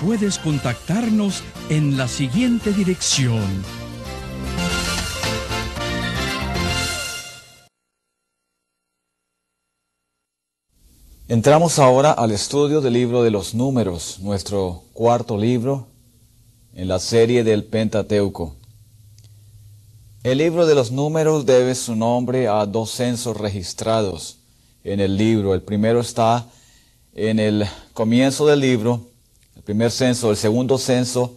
puedes contactarnos en la siguiente dirección. Entramos ahora al estudio del libro de los números, nuestro cuarto libro en la serie del Pentateuco. El libro de los números debe su nombre a dos censos registrados en el libro. El primero está en el comienzo del libro el primer censo, el segundo censo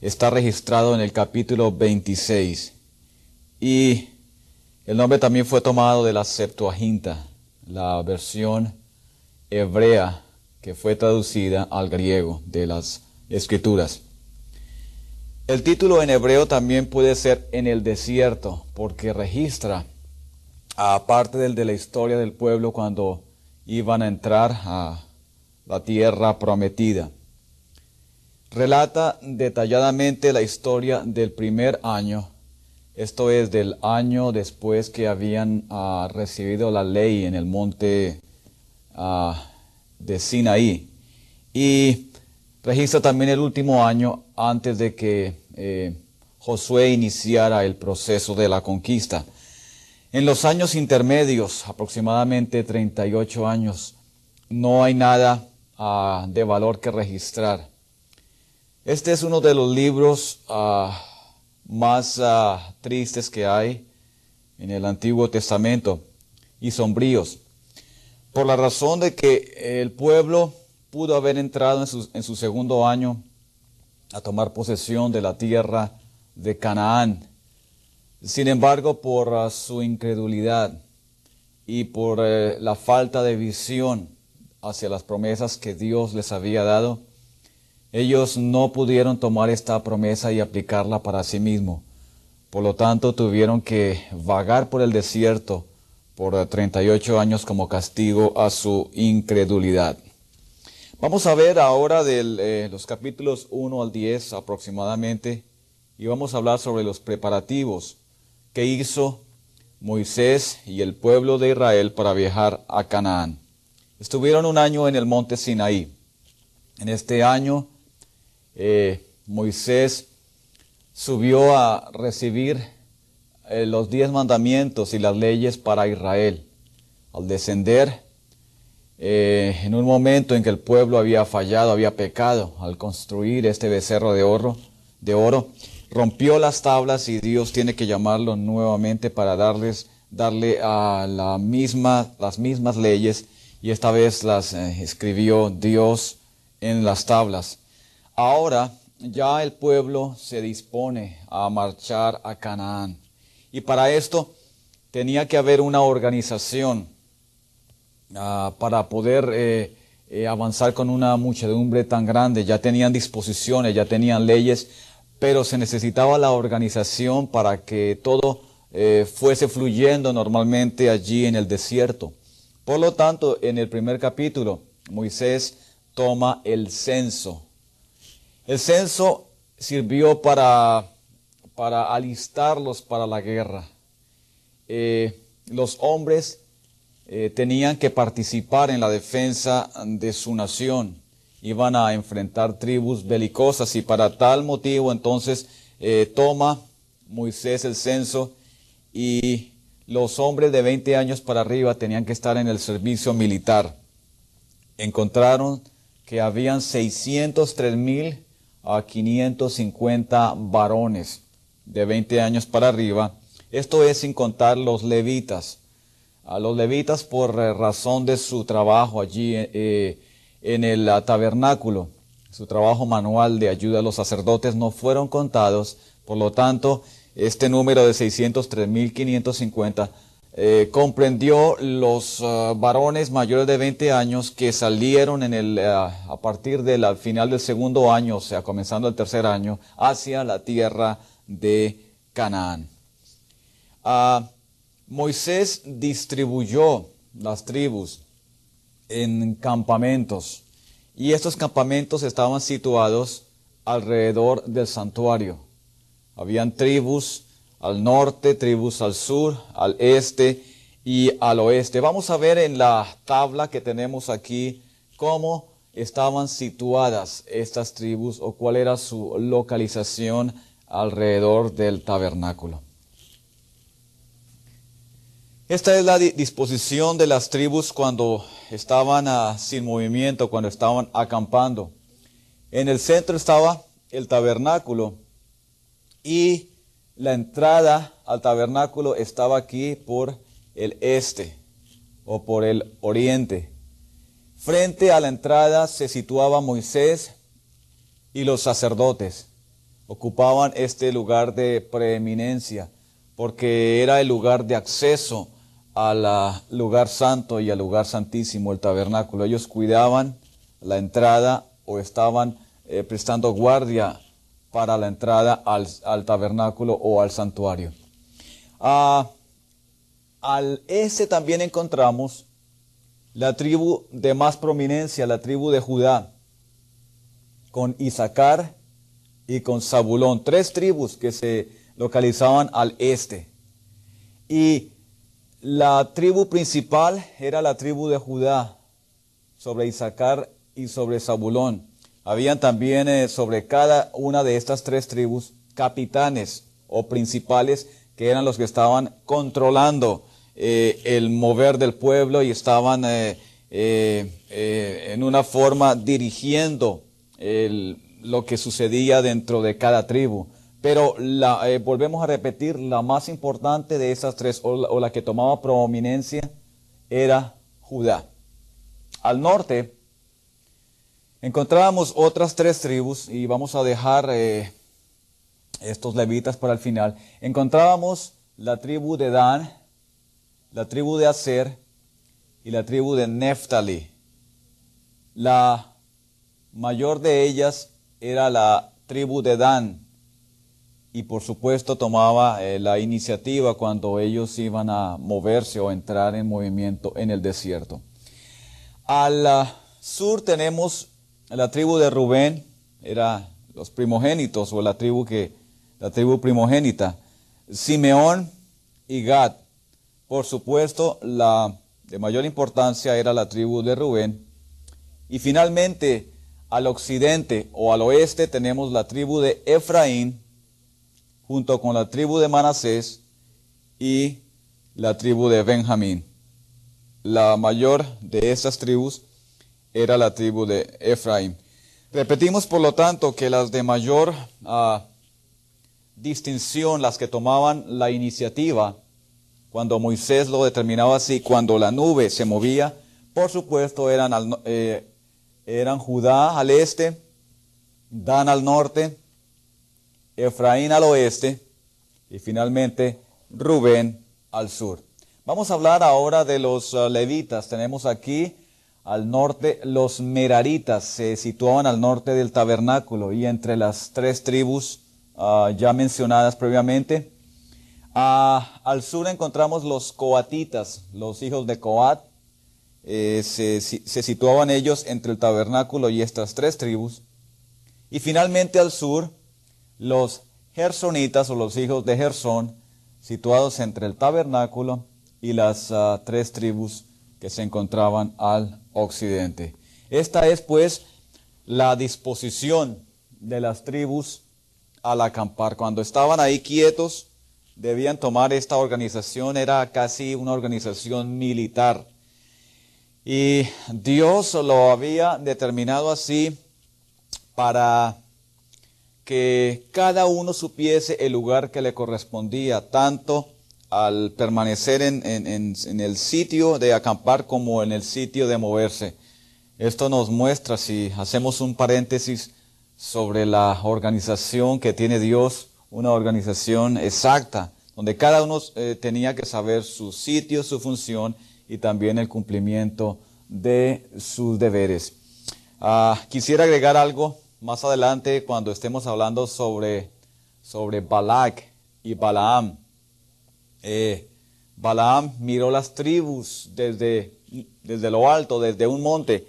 está registrado en el capítulo 26 y el nombre también fue tomado de la Septuaginta, la versión hebrea que fue traducida al griego de las escrituras. El título en hebreo también puede ser en el desierto, porque registra, aparte del de la historia del pueblo cuando iban a entrar a la tierra prometida relata detalladamente la historia del primer año, esto es del año después que habían ah, recibido la ley en el monte ah, de Sinaí. Y registra también el último año antes de que eh, Josué iniciara el proceso de la conquista. En los años intermedios, aproximadamente 38 años, no hay nada ah, de valor que registrar. Este es uno de los libros ah, más ah, tristes que hay en el Antiguo Testamento y sombríos, por la razón de que el pueblo pudo haber entrado en su, en su segundo año a tomar posesión de la tierra de Canaán. Sin embargo, por ah, su incredulidad y por eh, la falta de visión hacia las promesas que Dios les había dado, ellos no pudieron tomar esta promesa y aplicarla para sí mismos. Por lo tanto, tuvieron que vagar por el desierto por 38 años como castigo a su incredulidad. Vamos a ver ahora eh, los capítulos 1 al 10 aproximadamente y vamos a hablar sobre los preparativos que hizo Moisés y el pueblo de Israel para viajar a Canaán. Estuvieron un año en el monte Sinaí. En este año eh, Moisés subió a recibir eh, los diez mandamientos y las leyes para Israel. Al descender, eh, en un momento en que el pueblo había fallado, había pecado, al construir este becerro de oro, de oro, rompió las tablas y Dios tiene que llamarlo nuevamente para darles, darle a la misma, las mismas leyes y esta vez las escribió Dios en las tablas. Ahora ya el pueblo se dispone a marchar a Canaán. Y para esto tenía que haber una organización ah, para poder eh, eh, avanzar con una muchedumbre tan grande. Ya tenían disposiciones, ya tenían leyes, pero se necesitaba la organización para que todo eh, fuese fluyendo normalmente allí en el desierto. Por lo tanto, en el primer capítulo, Moisés toma el censo el censo sirvió para, para alistarlos para la guerra. Eh, los hombres eh, tenían que participar en la defensa de su nación. Iban a enfrentar tribus belicosas y para tal motivo entonces eh, toma Moisés el censo y los hombres de 20 años para arriba tenían que estar en el servicio militar. Encontraron que habían 603 mil a 550 varones de 20 años para arriba. Esto es sin contar los levitas. A los levitas por razón de su trabajo allí eh, en el tabernáculo. su trabajo manual de ayuda a los sacerdotes no fueron contados, por lo tanto, este número de 603.550 eh, comprendió los ah, varones mayores de 20 años que salieron en el, ah, a partir del final del segundo año, o sea, comenzando el tercer año, hacia la tierra de Canaán. Ah, Moisés distribuyó las tribus en campamentos y estos campamentos estaban situados alrededor del santuario. Habían tribus al norte, tribus al sur, al este y al oeste. Vamos a ver en la tabla que tenemos aquí cómo estaban situadas estas tribus o cuál era su localización alrededor del tabernáculo. Esta es la disposición de las tribus cuando estaban ah, sin movimiento, cuando estaban acampando. En el centro estaba el tabernáculo y la entrada al tabernáculo estaba aquí por el este o por el oriente. Frente a la entrada se situaba Moisés y los sacerdotes. Ocupaban este lugar de preeminencia porque era el lugar de acceso al lugar santo y al lugar santísimo, el tabernáculo. Ellos cuidaban la entrada o estaban eh, prestando guardia para la entrada al, tabernáculo o al santuario. Ah, al este también encontramos la tribu de más prominencia, la tribu de Judá, con Isaacar y con Zabulón, tres tribus que se localizaban al este. Y la tribu principal era la tribu de Judá, sobre Isaacar y sobre Zabulón. Habían también eh, sobre cada una de estas tres tribus capitanes o principales que eran los que estaban controlando eh, el mover del pueblo y estaban eh, en una forma dirigiendo lo que sucedía dentro de cada tribu. Pero la, volvemos a repetir, la más importante de esas tres, o la que tomaba prominencia, era Judá. Al norte Encontrábamos otras tres tribus y vamos a dejar eh, estos levitas para el final. Encontrábamos la tribu de Dan, la tribu de Aser y la tribu de Neftali. La mayor de ellas era la tribu de Dan y por supuesto tomaba eh, la iniciativa cuando ellos iban a moverse o entrar en movimiento en el desierto. Al ah, sur tenemos la tribu de Rubén era los primogénitos o la tribu que la tribu primogénita. Simeón y Gad. Por supuesto, la de mayor importancia era la tribu de Rubén. Y finalmente, al occidente o al oeste tenemos la tribu de Efraín junto con la tribu de Manasés y la tribu de Benjamín. La mayor de estas tribus era la tribu de Efraín. Repetimos, por lo tanto, que las de mayor ah, distinción, las que tomaban la iniciativa, cuando Moisés lo determinaba así, cuando la nube se movía, por supuesto eran, eh, eran Judá al este, Dan al norte, Efraín al oeste y finalmente Rubén al sur. Vamos a hablar ahora de los ah, levitas. Tenemos aquí al norte, los meraritas se situaban al norte del tabernáculo y entre las tres tribus ah, ya mencionadas previamente. Ah, al sur encontramos los coatitas, los hijos de Coat. Eh, se, situaban ellos entre el tabernáculo y estas tres tribus. Y finalmente al sur, los gersonitas o los hijos de Gersón, situados entre el tabernáculo y las ah, tres tribus que se encontraban al occidente. Esta es pues la disposición de las tribus al acampar. Cuando estaban ahí quietos, debían tomar esta organización, era casi una organización militar. Y Dios lo había determinado así para que cada uno supiese el lugar que le correspondía, tanto al permanecer en, el sitio de acampar como en el sitio de moverse. Esto nos muestra, si hacemos un paréntesis sobre la organización que tiene Dios, una organización exacta, donde cada uno eh, tenía que saber su sitio, su función y también el cumplimiento de sus deberes. Ah, quisiera agregar algo más adelante cuando estemos hablando sobre, sobre Balak y Balaam. Eh, Balaam miró las tribus desde, desde lo alto, desde un monte,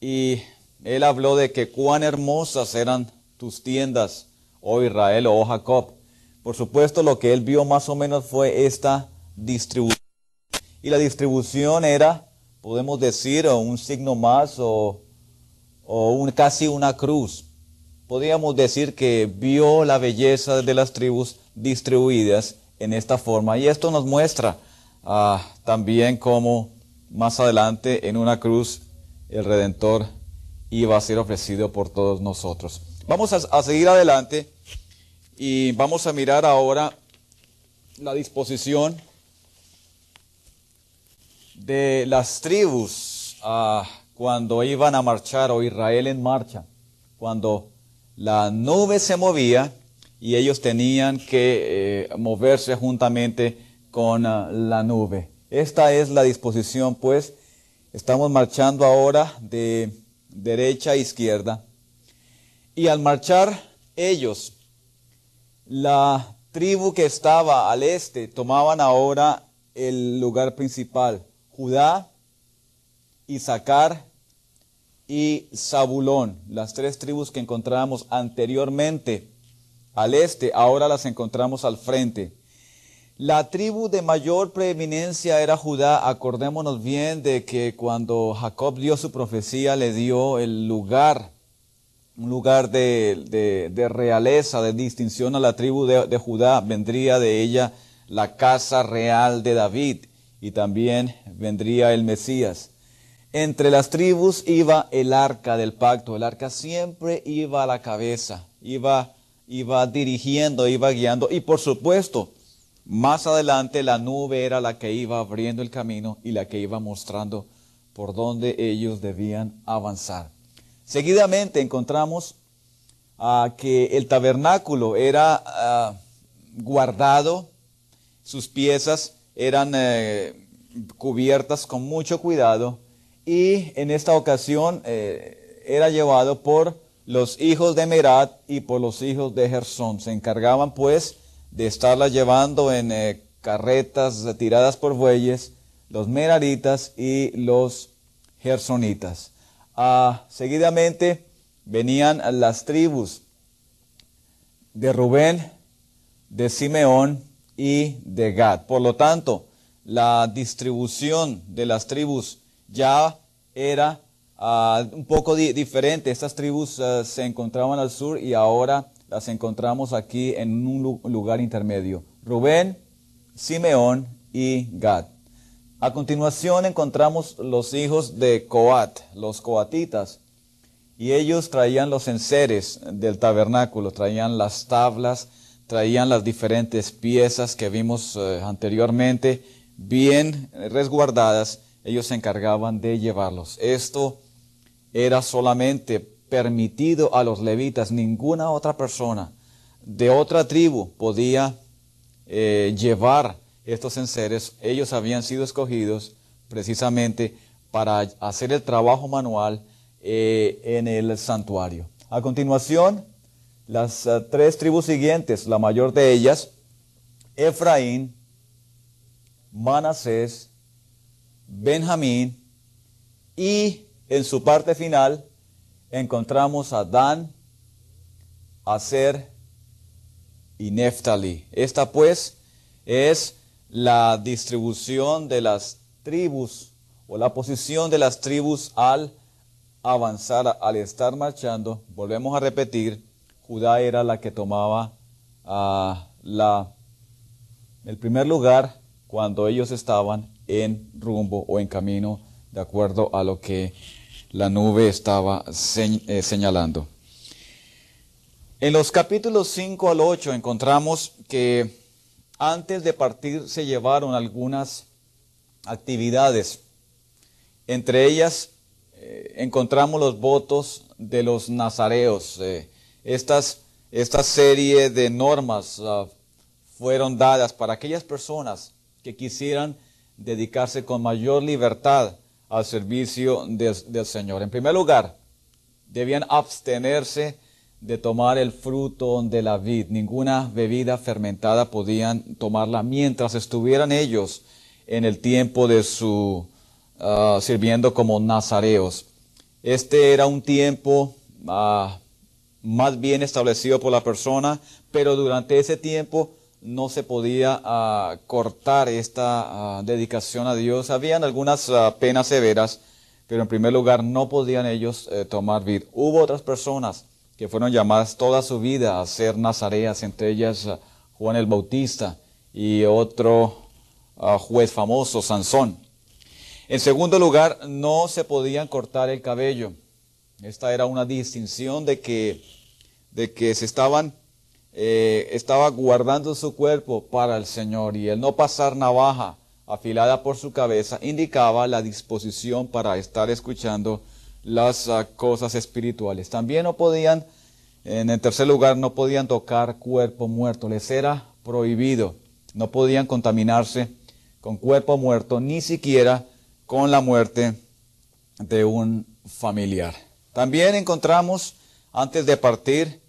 y él habló de que cuán hermosas eran tus tiendas, oh Israel o oh Jacob. Por supuesto, lo que él vio más o menos fue esta distribución. Y la distribución era, podemos decir, un signo más o, o casi una cruz. Podríamos decir que vio la belleza de las tribus distribuidas en esta forma. Y esto nos muestra ah, también cómo más adelante en una cruz el Redentor iba a ser ofrecido por todos nosotros. Vamos a, seguir adelante y vamos a mirar ahora la disposición de las tribus ah, cuando iban a marchar o Israel en marcha, cuando la nube se movía y ellos tenían que eh, moverse juntamente con ah, la nube. Esta es la disposición, pues, estamos marchando ahora de derecha a izquierda. Y al marchar ellos, la tribu que estaba al este tomaban ahora el lugar principal. Judá, Isaacar y Zabulón, las tres tribus que encontrábamos anteriormente al este, ahora las encontramos al frente. La tribu de mayor preeminencia era Judá. Acordémonos bien de que cuando Jacob dio su profecía le dio el lugar, un lugar de, realeza, de distinción a la tribu de, de Judá. Vendría de ella la casa real de David y también vendría el Mesías. Entre las tribus iba el arca del pacto. El arca siempre iba a la cabeza, iba iba dirigiendo, iba guiando y por supuesto, más adelante la nube era la que iba abriendo el camino y la que iba mostrando por dónde ellos debían avanzar. Seguidamente encontramos ah, que el tabernáculo era ah, guardado, sus piezas eran eh, cubiertas con mucho cuidado y en esta ocasión eh, era llevado por los hijos de Merat y por los hijos de Gersón. Se encargaban pues de estarlas llevando en eh, carretas tiradas por bueyes, los meraritas y los gersonitas. Ah, seguidamente venían las tribus de Rubén, de Simeón y de Gad. Por lo tanto, la distribución de las tribus ya era Ah, un poco diferente. Estas tribus ah, se encontraban al sur y ahora las encontramos aquí en un lugar intermedio. Rubén, Simeón y Gad. A continuación encontramos los hijos de Coat, los coatitas, y ellos traían los enseres del tabernáculo, traían las tablas, traían las diferentes piezas que vimos eh, anteriormente, bien resguardadas, ellos se encargaban de llevarlos. Esto era solamente permitido a los levitas, ninguna otra persona de otra tribu podía eh, llevar estos enseres. Ellos habían sido escogidos precisamente para hacer el trabajo manual eh, en el santuario. A continuación, las eh, tres tribus siguientes, la mayor de ellas, Efraín, Manasés, Benjamín y en su parte final encontramos a Dan, Aser y Neftali. Esta pues es la distribución de las tribus o la posición de las tribus al avanzar, al estar marchando. Volvemos a repetir, Judá era la que tomaba ah, el primer lugar cuando ellos estaban en rumbo o en camino de acuerdo a lo que la nube estaba eh, señalando. En los capítulos 5 al 8 encontramos que antes de partir se llevaron algunas actividades. Entre ellas, eh, encontramos los votos de los nazareos. Eh, esta serie de normas ah, fueron dadas para aquellas personas que quisieran dedicarse con mayor libertad al servicio del Señor. En primer lugar, debían abstenerse de tomar el fruto de la vid. Ninguna bebida fermentada podían tomarla mientras estuvieran ellos en el tiempo de su uh, sirviendo como nazareos. Este era un tiempo uh, más bien establecido por la persona, pero durante ese tiempo no se podía uh, cortar esta dedicación a Dios. Habían algunas penas severas, pero en primer lugar no podían ellos eh, tomar vid. Hubo otras personas que fueron llamadas toda su vida a ser nazareas, entre ellas Juan el Bautista y otro juez famoso, Sansón. En segundo lugar, no se podían cortar el cabello. Esta era una distinción de que, de que se estaban, eh, estaba guardando su cuerpo para el Señor y el no pasar navaja afilada por su cabeza indicaba la disposición para estar escuchando las ah, cosas espirituales. También no podían, en el tercer lugar, no podían tocar cuerpo muerto, les era prohibido, no podían contaminarse con cuerpo muerto, ni siquiera con la muerte de un familiar. También encontramos, antes de partir,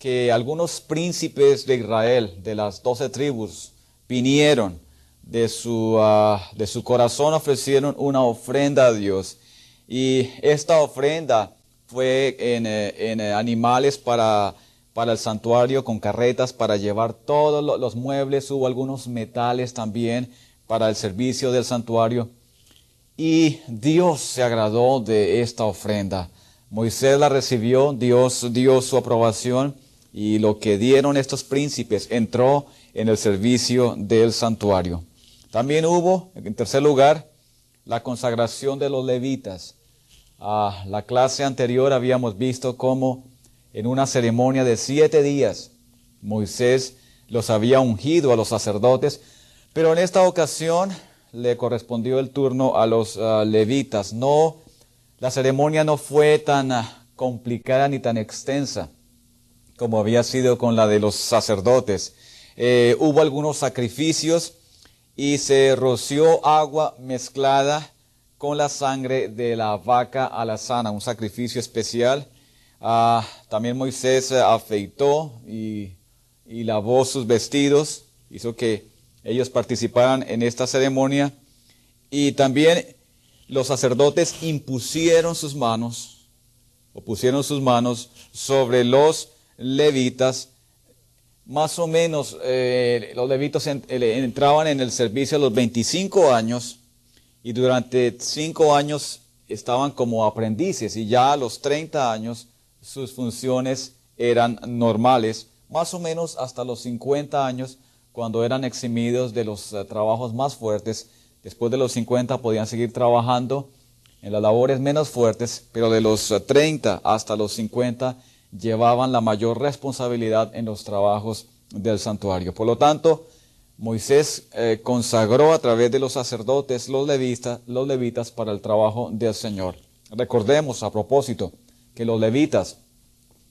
que algunos príncipes de Israel, de las doce tribus, vinieron de su, ah, de su corazón, ofrecieron una ofrenda a Dios. Y esta ofrenda fue en, eh, en eh, animales para, para el santuario, con carretas para llevar todos los muebles, hubo algunos metales también para el servicio del santuario. Y Dios se agradó de esta ofrenda. Moisés la recibió, Dios dio su aprobación y lo que dieron estos príncipes entró en el servicio del santuario. También hubo, en tercer lugar, la consagración de los levitas. A la clase anterior habíamos visto cómo en una ceremonia de siete días Moisés los había ungido a los sacerdotes pero en esta ocasión le correspondió el turno a los ah, levitas. No, la ceremonia no fue tan ah, complicada ni tan extensa como había sido con la de los sacerdotes. Eh, hubo algunos sacrificios y se roció agua mezclada con la sangre de la vaca alazana, un sacrificio especial. Ah, también Moisés afeitó y, y lavó sus vestidos, hizo que ellos participaron en esta ceremonia y también los sacerdotes impusieron sus manos o pusieron sus manos sobre los levitas. Más o menos eh, los levitas eh, entraban en el servicio a los 25 años y durante 5 años estaban como aprendices y ya a los 30 años sus funciones eran normales, más o menos hasta los 50 años cuando eran eximidos de los eh, trabajos más fuertes. Después de los 50 podían seguir trabajando en las labores menos fuertes, pero de los 30 eh, hasta los 50 llevaban la mayor responsabilidad en los trabajos del santuario. Por lo tanto, Moisés eh, consagró a través de los sacerdotes, los levitas, los levitas para el trabajo del Señor. Recordemos a propósito que los levitas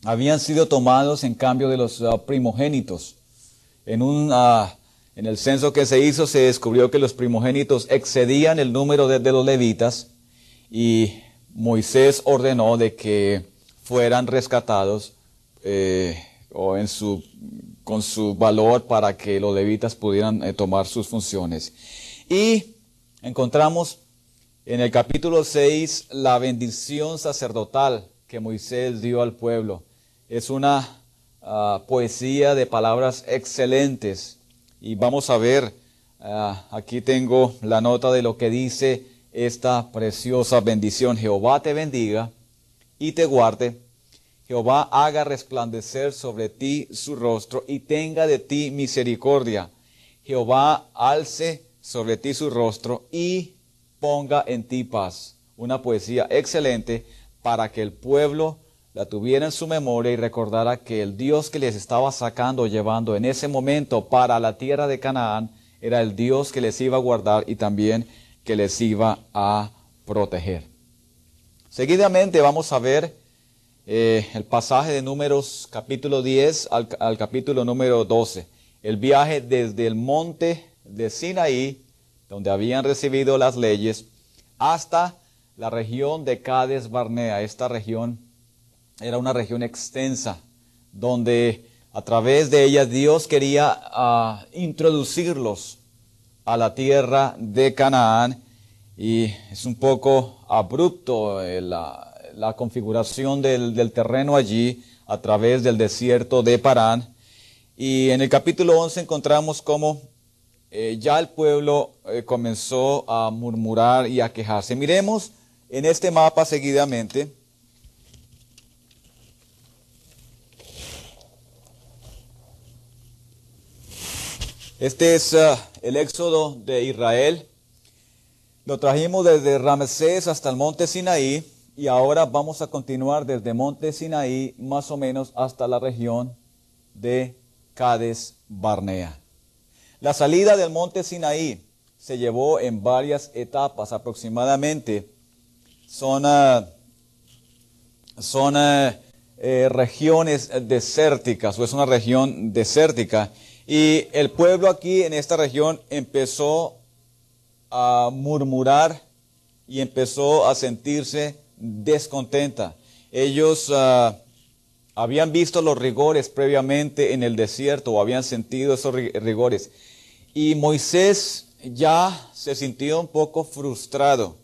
habían sido tomados en cambio de los primogénitos. En, un, ah, en el censo que se hizo se descubrió que los primogénitos excedían el número de, los levitas y Moisés ordenó de que fueran rescatados eh, o con su valor para que los levitas pudieran eh, tomar sus funciones. Y encontramos en el capítulo 6 la bendición sacerdotal que Moisés dio al pueblo. Es una Ah, poesía de palabras excelentes. Y vamos a ver, ah, aquí tengo la nota de lo que dice esta preciosa bendición. Jehová te bendiga y te guarde. Jehová haga resplandecer sobre ti su rostro y tenga de ti misericordia. Jehová alce sobre ti su rostro y ponga en ti paz. Una poesía excelente para que el pueblo la tuviera en su memoria y recordara que el Dios que les estaba sacando, llevando en ese momento para la tierra de Canaán, era el Dios que les iba a guardar y también que les iba a proteger. Seguidamente vamos a ver eh, el pasaje de números capítulo 10 al, capítulo número 12. El viaje desde el monte de Sinaí, donde habían recibido las leyes, hasta la región de Cades Barnea. Esta región era una región extensa, donde a través de ella Dios quería ah, introducirlos a la tierra de Canaán. Y es un poco abrupto eh, la, configuración del, terreno allí a través del desierto de Parán. Y en el capítulo 11 encontramos cómo eh, ya el pueblo eh, comenzó a murmurar y a quejarse. Miremos en este mapa seguidamente. Este es uh, el éxodo de Israel. Lo trajimos desde Ramsés hasta el monte Sinaí y ahora vamos a continuar desde monte Sinaí más o menos hasta la región de Cades Barnea. La salida del monte Sinaí se llevó en varias etapas, aproximadamente son, uh, son uh, eh, regiones desérticas o es una región desértica y el pueblo aquí en esta región empezó a murmurar y empezó a sentirse descontenta. Ellos uh, habían visto los rigores previamente en el desierto o habían sentido esos rigores y Moisés ya se sintió un poco frustrado,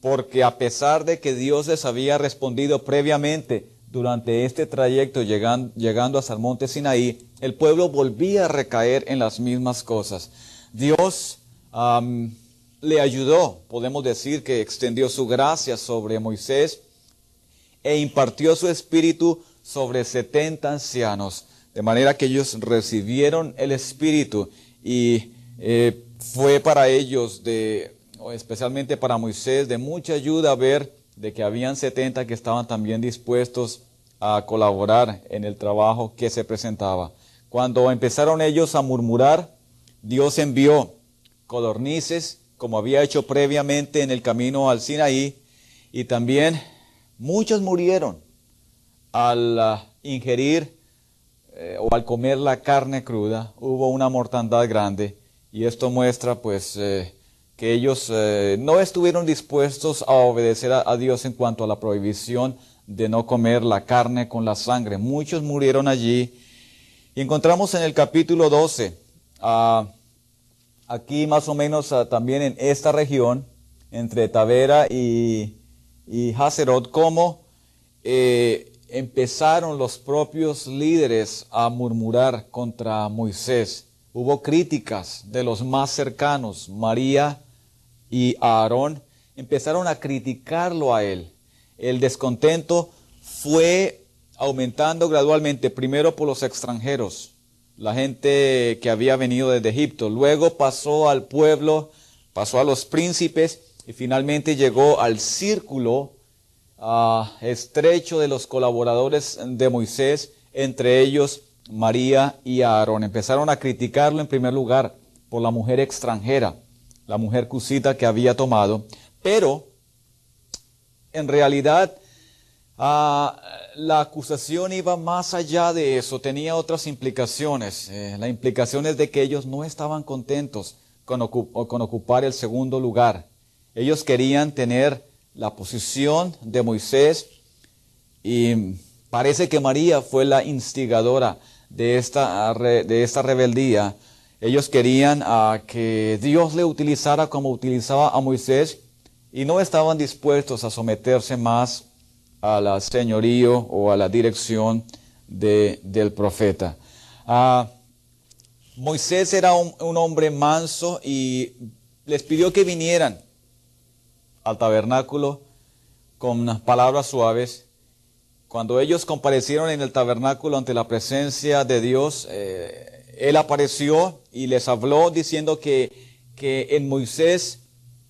porque a pesar de que Dios les había respondido previamente durante este trayecto llegando, llegando hasta el monte Sinaí, el pueblo volvía a recaer en las mismas cosas. Dios le ayudó, podemos decir que extendió su gracia sobre Moisés e impartió su espíritu sobre 70 ancianos, de manera que ellos recibieron el espíritu y eh, fue para ellos, de, especialmente para Moisés, de mucha ayuda ver de que habían 70 que estaban también dispuestos a colaborar en el trabajo que se presentaba. Cuando empezaron ellos a murmurar, Dios envió codornices, como había hecho previamente en el camino al Sinaí, y también muchos murieron al uh, ingerir eh, o al comer la carne cruda hubo una mortandad grande y esto muestra pues eh, que ellos eh, no estuvieron dispuestos a obedecer a, Dios en cuanto a la prohibición de no comer la carne con la sangre. Muchos murieron allí y encontramos en el capítulo 12, ah, aquí más o menos ah, también en esta región, entre Tavera y, y como empezaron los propios líderes a murmurar contra Moisés. Hubo críticas de los más cercanos, María y Aarón, empezaron a criticarlo a él. El descontento fue aumentando gradualmente, primero por los extranjeros, la gente que había venido desde Egipto, luego pasó al pueblo, pasó a los príncipes y finalmente llegó al círculo estrecho de los colaboradores de Moisés, entre ellos María y Aarón. Empezaron a criticarlo en primer lugar por la mujer extranjera, la mujer cusita que había tomado, pero en realidad ah, la acusación iba más allá de eso, tenía otras implicaciones. Eh, la implicación es de que ellos no estaban contentos con, ocupar el segundo lugar. Ellos querían tener la posición de Moisés y parece que María fue la instigadora de esta, de esta rebeldía. Ellos querían a que Dios le utilizara como utilizaba a Moisés y no estaban dispuestos a someterse más a la señorío o a la dirección de, del profeta. Ah, Moisés era un, hombre manso y les pidió que vinieran al tabernáculo con palabras suaves. Cuando ellos comparecieron en el tabernáculo ante la presencia de Dios, eh, Él apareció y les habló diciendo que, que en Moisés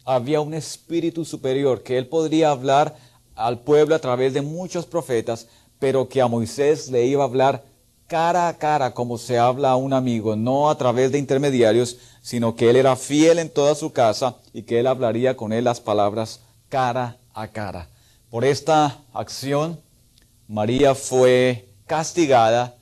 había un espíritu superior, que Él podría hablar al pueblo a través de muchos profetas, pero que a Moisés le iba a hablar cara a cara como se habla a un amigo, no a través de intermediarios, sino que él era fiel en toda su casa y que él hablaría con él las palabras cara a cara. Por esta acción, María fue castigada.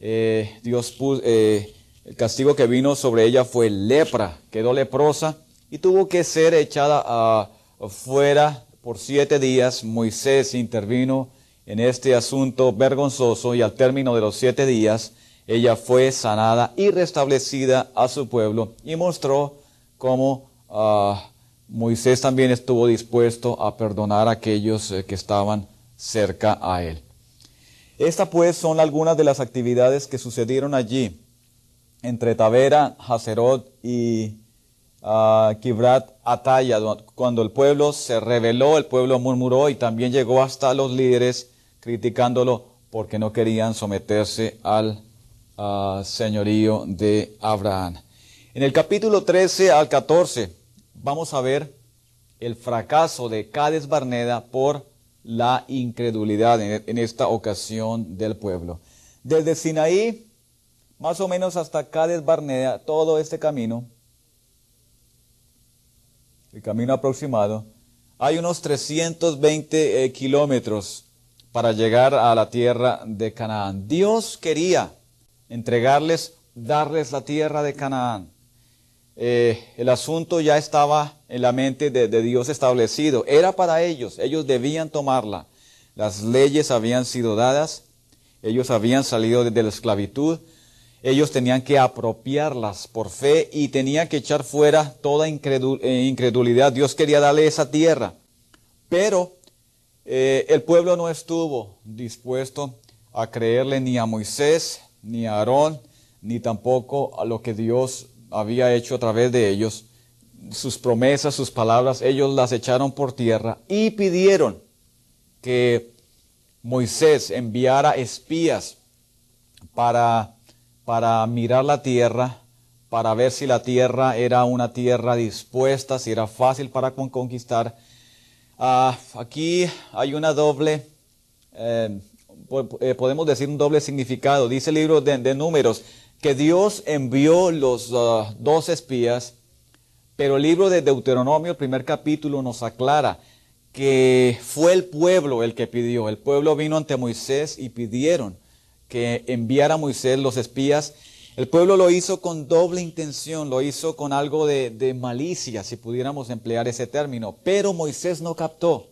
Eh, Dios eh, el castigo que vino sobre ella fue lepra, quedó leprosa y tuvo que ser echada afuera por siete días. Moisés intervino en este asunto vergonzoso y al término de los siete días ella fue sanada y restablecida a su pueblo y mostró cómo ah, Moisés también estuvo dispuesto a perdonar a aquellos eh, que estaban cerca a él. Estas pues son algunas de las actividades que sucedieron allí entre Tavera, Hazerot y Kibrat Ataya, cuando el pueblo se rebeló, el pueblo murmuró y también llegó hasta los líderes criticándolo porque no querían someterse al ah, señorío de Abraham. En el capítulo 13 al 14 vamos a ver el fracaso de Cades Barneda por la incredulidad en esta ocasión del pueblo. Desde Sinaí, más o menos hasta Cades Barneda, todo este camino, el camino aproximado, hay unos 320 eh, kilómetros para llegar a la tierra de Canaán. Dios quería entregarles, darles la tierra de Canaán. Eh, el asunto ya estaba en la mente de, Dios establecido. Era para ellos, ellos debían tomarla. Las leyes habían sido dadas, ellos habían salido de la esclavitud, ellos tenían que apropiarlas por fe y tenían que echar fuera toda eh, incredulidad. Dios quería darle esa tierra. Pero eh, el pueblo no estuvo dispuesto a creerle ni a Moisés, ni a Aarón, ni tampoco a lo que Dios había hecho a través de ellos. Sus promesas, sus palabras, ellos las echaron por tierra y pidieron que Moisés enviara espías para, para mirar la tierra, para ver si la tierra era una tierra dispuesta, si era fácil para conquistar Ah, aquí hay una doble, eh, eh, podemos decir un doble significado. Dice el libro de, números que Dios envió los uh, dos espías, pero el libro de Deuteronomio, el primer capítulo, nos aclara que fue el pueblo el que pidió. El pueblo vino ante Moisés y pidieron que enviara a Moisés los espías el pueblo lo hizo con doble intención, lo hizo con algo de, malicia, si pudiéramos emplear ese término, pero Moisés no captó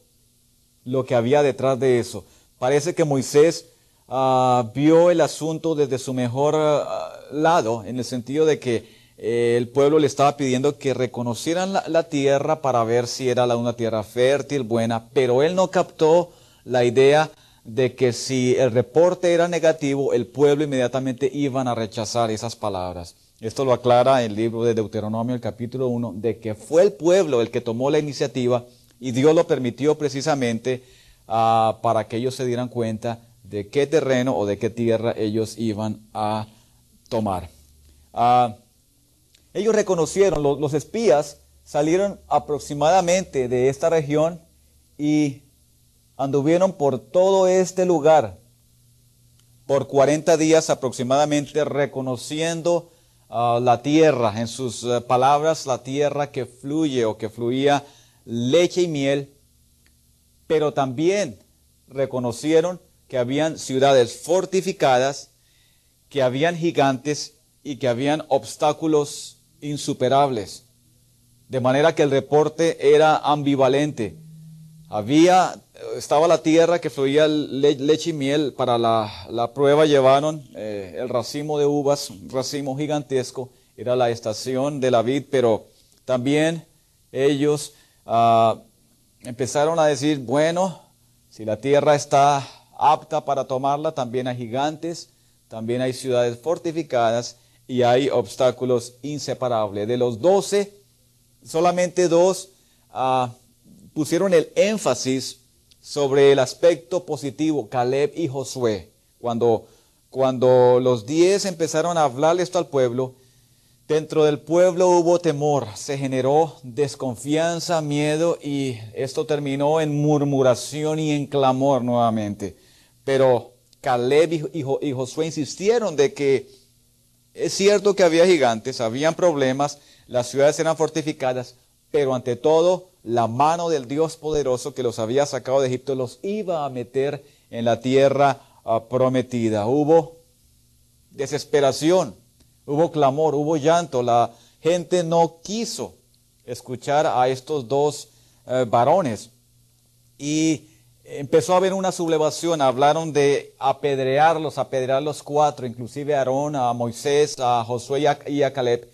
lo que había detrás de eso. Parece que Moisés ah, vio el asunto desde su mejor ah, lado, en el sentido de que eh, el pueblo le estaba pidiendo que reconocieran la, tierra para ver si era una tierra fértil, buena, pero él no captó la idea de que si el reporte era negativo, el pueblo inmediatamente iban a rechazar esas palabras. Esto lo aclara el libro de Deuteronomio, el capítulo 1, de que fue el pueblo el que tomó la iniciativa y Dios lo permitió precisamente ah, para que ellos se dieran cuenta de qué terreno o de qué tierra ellos iban a tomar. Ah, ellos reconocieron, los espías salieron aproximadamente de esta región y anduvieron por todo este lugar por 40 días aproximadamente reconociendo ah, la tierra, en sus eh, palabras, la tierra que fluye o que fluía leche y miel, pero también reconocieron que habían ciudades fortificadas, que habían gigantes y que habían obstáculos insuperables. De manera que el reporte era ambivalente. Había estaba la tierra que fluía leche y miel. Para la, prueba llevaron eh, el racimo de uvas, un racimo gigantesco. Era la estación de la vid, pero también ellos ah, empezaron a decir, bueno, si la tierra está apta para tomarla, también hay gigantes, también hay ciudades fortificadas y hay obstáculos inseparables. De los doce, solamente dos ah, pusieron el énfasis sobre el aspecto positivo, Caleb y Josué, cuando, cuando los diez empezaron a hablar esto al pueblo, dentro del pueblo hubo temor, se generó desconfianza, miedo y esto terminó en murmuración y en clamor nuevamente. Pero Caleb y, Josué insistieron de que es cierto que había gigantes, habían problemas, las ciudades eran fortificadas, pero ante todo la mano del Dios poderoso que los había sacado de Egipto los iba a meter en la tierra ah, prometida. Hubo desesperación, hubo clamor, hubo llanto. La gente no quiso escuchar a estos dos eh, varones y empezó a haber una sublevación. Hablaron de apedrearlos, apedrear los cuatro, inclusive a Aarón, a Moisés, a Josué y a Caleb.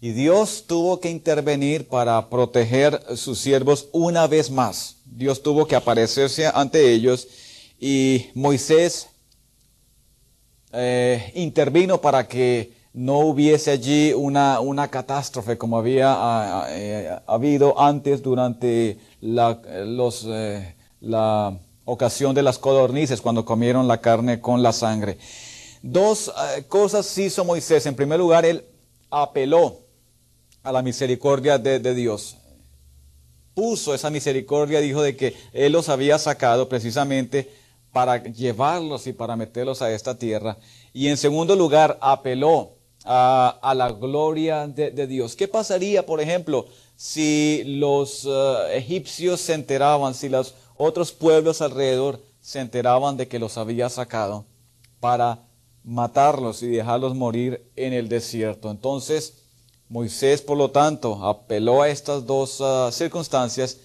Y Dios tuvo que intervenir para proteger a sus siervos una vez más. Dios tuvo que aparecerse ante ellos y Moisés eh, intervino para que no hubiese allí una, una catástrofe como había eh, habido antes durante la, eh, la ocasión de las codornices cuando comieron la carne con la sangre. Dos cosas hizo Moisés. En primer lugar, él apeló a la misericordia de, Dios. Puso esa misericordia, dijo de que Él los había sacado precisamente para llevarlos y para meterlos a esta tierra. Y en segundo lugar, apeló a, la gloria de, Dios. ¿Qué pasaría, por ejemplo, si los uh, egipcios se enteraban, si los otros pueblos alrededor se enteraban de que los había sacado para matarlos y dejarlos morir en el desierto? Entonces, Moisés, por lo tanto, apeló a estas dos ah, circunstancias,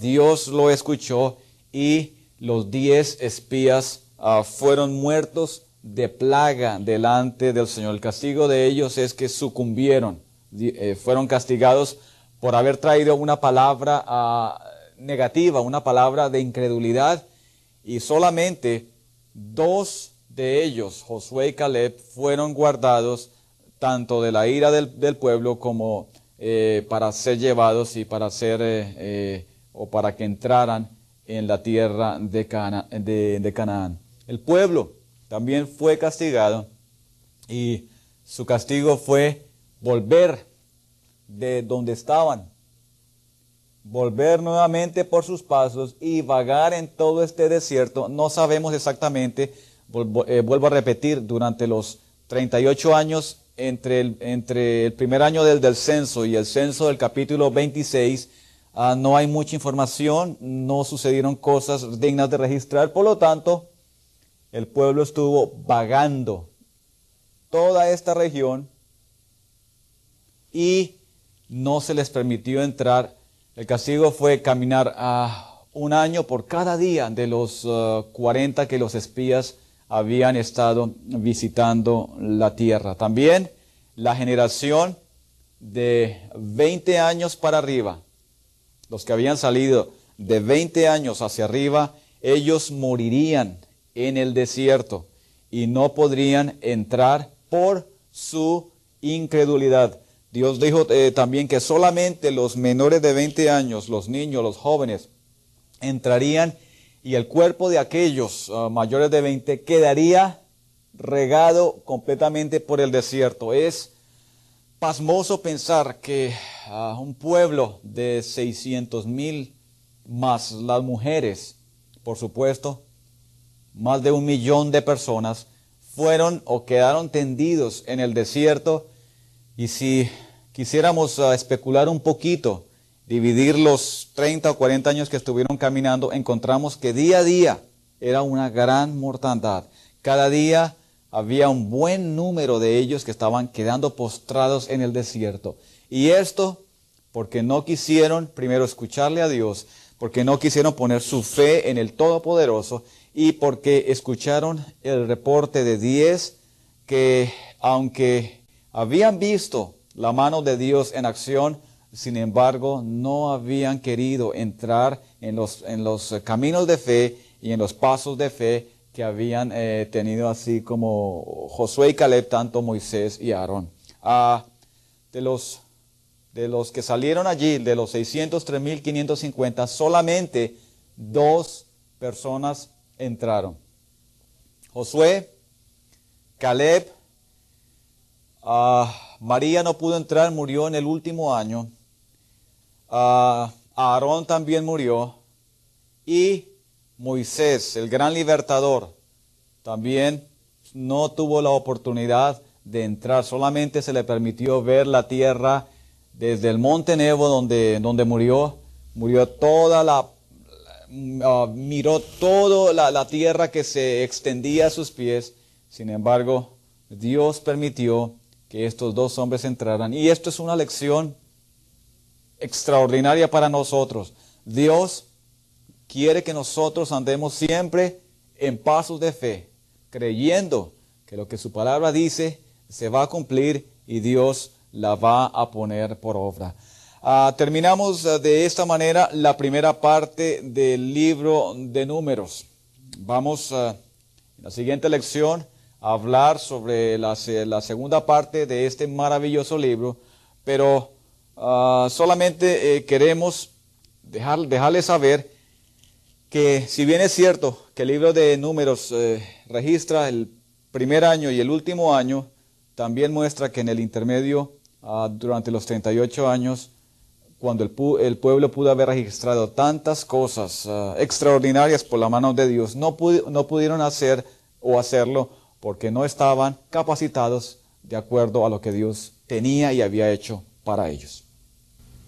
Dios lo escuchó y los diez espías ah, fueron muertos de plaga delante del Señor. El castigo de ellos es que sucumbieron, eh, fueron castigados por haber traído una palabra ah, negativa, una palabra de incredulidad, y solamente dos de ellos, Josué y Caleb, fueron guardados tanto de la ira del, pueblo como eh, para ser llevados y para ser eh, eh, o para que entraran en la tierra de, de, Canaán. El pueblo también fue castigado y su castigo fue volver de donde estaban, volver nuevamente por sus pasos y vagar en todo este desierto. No sabemos exactamente, vuelvo a repetir, durante los 38 años entre el, primer año del, del, censo y el censo del capítulo 26, ah, no hay mucha información, no sucedieron cosas dignas de registrar, por lo tanto, el pueblo estuvo vagando toda esta región y no se les permitió entrar. El castigo fue caminar a un año por cada día de los 40 ah, que los espías habían estado visitando la tierra. También la generación de 20 años para arriba, los que habían salido de 20 años hacia arriba, ellos morirían en el desierto y no podrían entrar por su incredulidad. Dios dijo eh, también que solamente los menores de 20 años, los niños, los jóvenes, entrarían y el cuerpo de aquellos ah, mayores de 20 quedaría regado completamente por el desierto. Es pasmoso pensar que ah, un pueblo de 600 mil más las mujeres, por supuesto, más de un millón de personas fueron o quedaron tendidos en el desierto y si quisiéramos ah, especular un poquito, dividir los 30 o 40 años que estuvieron caminando, encontramos que día a día era una gran mortandad. Cada día había un buen número de ellos que estaban quedando postrados en el desierto. Y esto porque no quisieron primero escucharle a Dios, porque no quisieron poner su fe en el Todopoderoso y porque escucharon el reporte de 10 que aunque habían visto la mano de Dios en acción, sin embargo, no habían querido entrar en los, en los caminos de fe y en los pasos de fe que habían eh, tenido así como Josué y Caleb, tanto Moisés y Aarón. Ah, de, los, de los que salieron allí, de los 603.550, solamente dos personas entraron. Josué, Caleb, ah, María no pudo entrar, murió en el último año. Aarón también murió y Moisés, el gran libertador, también no tuvo la oportunidad de entrar, solamente se le permitió ver la tierra desde el monte Nebo donde, donde murió, murió toda la, ah, miró toda la, la tierra que se extendía a sus pies. Sin embargo, Dios permitió que estos dos hombres entraran. Y esto es una lección extraordinaria para nosotros. Dios quiere que nosotros andemos siempre en pasos de fe, creyendo que lo que su palabra dice se va a cumplir y Dios la va a poner por obra. Ah, terminamos ah, de esta manera la primera parte del libro de números. Vamos ah, en la siguiente lección a hablar sobre la, la, segunda parte de este maravilloso libro, pero solamente eh, queremos dejar, dejarles saber que si bien es cierto que el libro de números eh, registra el primer año y el último año, también muestra que en el intermedio Ah, durante los 38 años, cuando el, pueblo pudo haber registrado tantas cosas uh, extraordinarias por la mano de Dios, no, no pudieron hacer o hacerlo porque no estaban capacitados de acuerdo a lo que Dios tenía y había hecho para ellos.